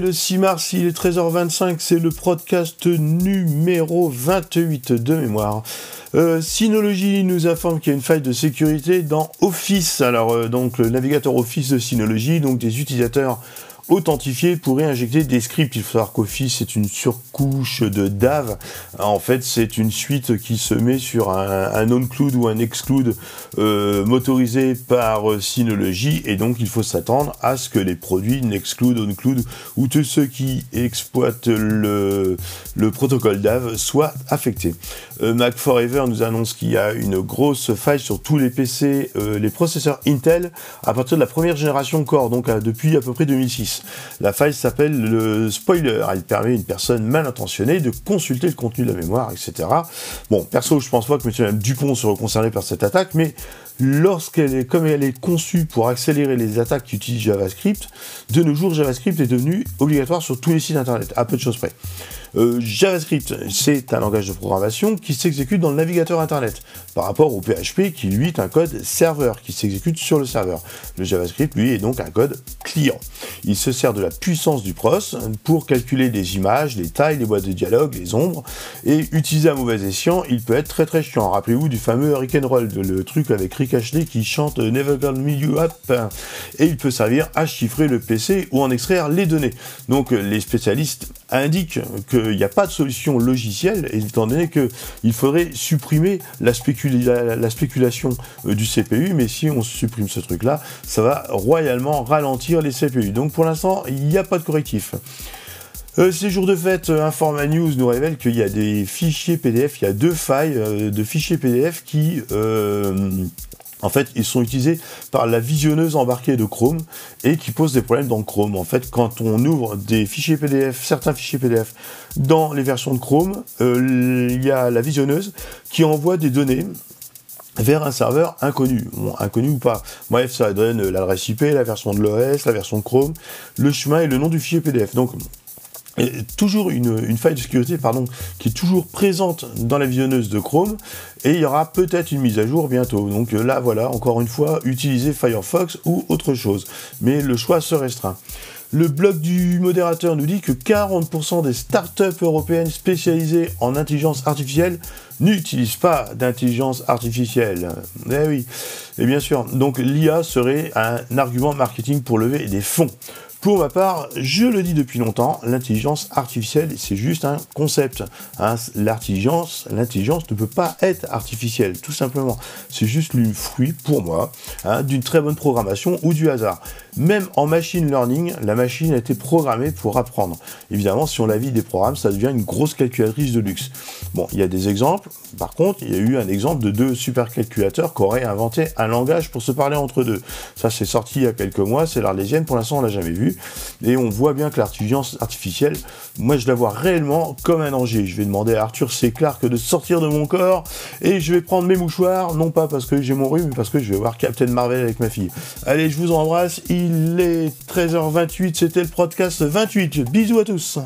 le 6 mars, il est 13h25, c'est le podcast numéro 28 de mémoire. Euh, Synology nous informe qu'il y a une faille de sécurité dans Office. Alors, euh, donc, le navigateur Office de Synology, donc des utilisateurs authentifié pour injecter des scripts. Il faut savoir qu'Office c'est une surcouche de DAV. En fait, c'est une suite qui se met sur un, un onclude ou un exclude euh, motorisé par euh, Synology et donc il faut s'attendre à ce que les produits Nextcloud, Onclude ou tous ceux qui exploitent le, le protocole DAV soient affectés. Euh, Mac Forever nous annonce qu'il y a une grosse faille sur tous les PC, euh, les processeurs Intel à partir de la première génération Core, donc depuis à peu près 2006. La faille s'appelle le spoiler. Elle permet à une personne mal intentionnée de consulter le contenu de la mémoire, etc. Bon, perso, je pense pas que M. Dupont sera concerné par cette attaque, mais lorsqu'elle est, comme elle est conçue pour accélérer les attaques qui utilisent JavaScript, de nos jours, JavaScript est devenu obligatoire sur tous les sites internet, à peu de choses près. Euh, JavaScript, c'est un langage de programmation qui s'exécute dans le navigateur Internet, par rapport au PHP qui, lui, est un code serveur qui s'exécute sur le serveur. Le JavaScript, lui, est donc un code client. Il se sert de la puissance du pros pour calculer des images, les tailles, les boîtes de dialogue, les ombres, et utilisé à mauvais escient, il peut être très très chiant. Rappelez-vous du fameux Hurricane Roll, le truc avec Rick Ashley qui chante Never Gonna Me You Up, et il peut servir à chiffrer le PC ou en extraire les données. Donc les spécialistes indiquent que il n'y a pas de solution logicielle, étant donné qu'il faudrait supprimer la, spéculation euh, du CPU, mais si on supprime ce truc-là, ça va royalement ralentir les CPU. Donc pour l'instant, il n'y a pas de correctif. Euh, ces jours de fête, euh, Informa News nous révèle qu'il y a des fichiers PDF, il y a deux failles de fichiers PDF qui en fait, ils sont utilisés par la visionneuse embarquée de Chrome et qui posent des problèmes dans Chrome. En fait, quand on ouvre des fichiers PDF, certains fichiers PDF dans les versions de Chrome, euh, il y a la visionneuse qui envoie des données vers un serveur inconnu, inconnu ou pas. Bref, ça donne l'adresse IP, la version de l'OS, la version de Chrome, le chemin et le nom du fichier PDF. Donc, toujours une, faille de sécurité pardon, qui est toujours présente dans la visionneuse de Chrome et il y aura peut-être une mise à jour bientôt. Donc euh, là voilà, encore une fois, utilisez Firefox ou autre chose. Mais le choix se restreint. Le blog du modérateur nous dit que 40% des startups européennes spécialisées en intelligence artificielle n'utilisent pas d'intelligence artificielle. Eh oui, et bien sûr, donc l'IA serait un argument marketing pour lever des fonds. Pour ma part, je le dis depuis longtemps, l'intelligence artificielle, c'est juste un concept. Hein. L'intelligence, ne peut pas être artificielle, tout simplement. C'est juste le fruit, pour moi, hein, d'une très bonne programmation ou du hasard. Même en machine learning, la machine a été programmée pour apprendre. Évidemment, si on la vide des programmes, ça devient une grosse calculatrice de luxe. Bon, il y a des exemples. Par contre, il y a eu un exemple de deux supercalculateurs qui auraient inventé un langage pour se parler entre deux. Ça, c'est sorti il y a quelques mois, c'est l'Arlésienne. Pour l'instant, on l'a jamais vu. Et on voit bien que l'intelligence artificielle, moi, je la vois réellement comme un danger. Je vais demander à Arthur C. Clarke de sortir de mon corps et je vais prendre mes mouchoirs, non pas parce que j'ai mon rhume, mais parce que je vais voir Captain Marvel avec ma fille. Allez, je vous embrasse. Il est 13h28, c'était le podcast 28. Bisous à tous.